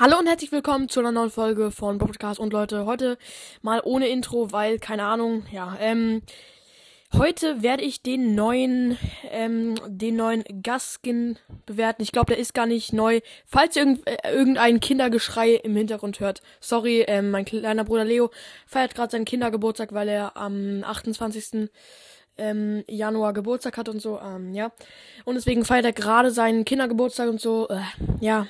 Hallo und herzlich willkommen zu einer neuen Folge von Podcast und Leute, heute mal ohne Intro, weil, keine Ahnung, ja, ähm, heute werde ich den neuen, ähm, den neuen Gaskin bewerten. Ich glaube, der ist gar nicht neu. Falls ihr irgend, äh, irgendein Kindergeschrei im Hintergrund hört, sorry, ähm, mein kleiner Bruder Leo feiert gerade seinen Kindergeburtstag, weil er am 28 ähm, Januar Geburtstag hat und so, ähm, ja. Und deswegen feiert er gerade seinen Kindergeburtstag und so, äh, ja.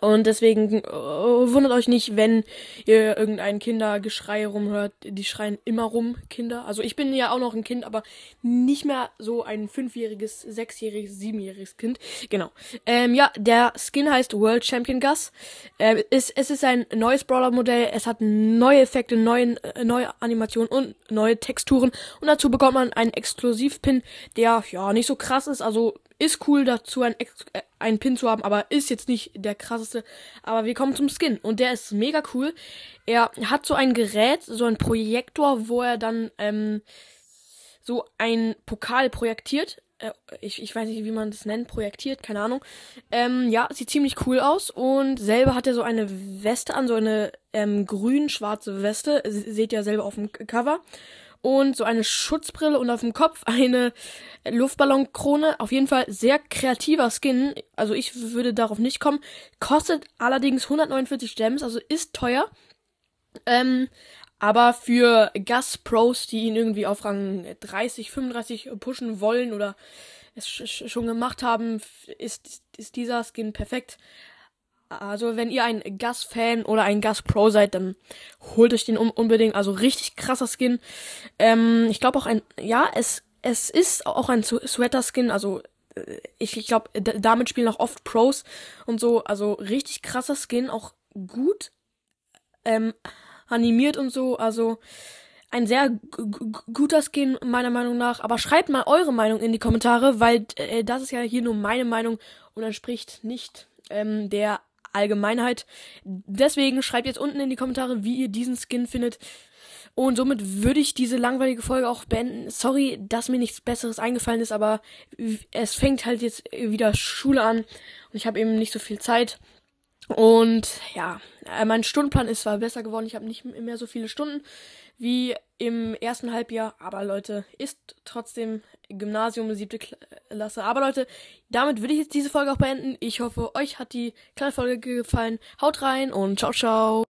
Und deswegen äh, wundert euch nicht, wenn ihr irgendein Kindergeschrei rumhört. Die schreien immer rum, Kinder. Also ich bin ja auch noch ein Kind, aber nicht mehr so ein fünfjähriges, sechsjähriges, siebenjähriges Kind. Genau. Ähm, ja, der Skin heißt World Champion Gus. Äh, es, es ist ein neues Brawler-Modell. Es hat neue Effekte, neuen, äh, neue Animationen und neue Texturen. Und dazu bekommt man einen Exklusiv-Pin, der ja nicht so krass ist. Also ist cool dazu ein, äh, einen Pin zu haben, aber ist jetzt nicht der krasseste. Aber wir kommen zum Skin und der ist mega cool. Er hat so ein Gerät, so ein Projektor, wo er dann ähm, so ein Pokal projektiert. Äh, ich, ich weiß nicht, wie man das nennt, projektiert, keine Ahnung. Ähm, ja, sieht ziemlich cool aus und selber hat er so eine Weste an, so eine ähm, grün-schwarze Weste. Seht ihr selber auf dem Cover und so eine Schutzbrille und auf dem Kopf eine Luftballonkrone. Auf jeden Fall sehr kreativer Skin. Also ich würde darauf nicht kommen. Kostet allerdings 149 Gems, also ist teuer. Ähm, aber für Gas Pros, die ihn irgendwie auf Rang 30, 35 pushen wollen oder es schon gemacht haben, ist, ist dieser Skin perfekt. Also, wenn ihr ein Gas-Fan oder ein Gas-Pro seid, dann holt euch den unbedingt. Also, richtig krasser Skin. Ähm, ich glaube auch ein, ja, es, es ist auch ein Sweater-Skin. Also, äh, ich, ich glaube, damit spielen auch oft Pros und so. Also, richtig krasser Skin. Auch gut ähm, animiert und so. Also, ein sehr guter Skin, meiner Meinung nach. Aber schreibt mal eure Meinung in die Kommentare, weil äh, das ist ja hier nur meine Meinung und entspricht nicht ähm, der Allgemeinheit. Deswegen schreibt jetzt unten in die Kommentare, wie ihr diesen Skin findet. Und somit würde ich diese langweilige Folge auch beenden. Sorry, dass mir nichts Besseres eingefallen ist, aber es fängt halt jetzt wieder Schule an und ich habe eben nicht so viel Zeit. Und ja, äh, mein Stundenplan ist zwar besser geworden, ich habe nicht mehr so viele Stunden wie im ersten Halbjahr, aber Leute, ist trotzdem Gymnasium, siebte Klasse. Aber Leute, damit würde ich jetzt diese Folge auch beenden. Ich hoffe, euch hat die kleine Folge gefallen. Haut rein und ciao, ciao.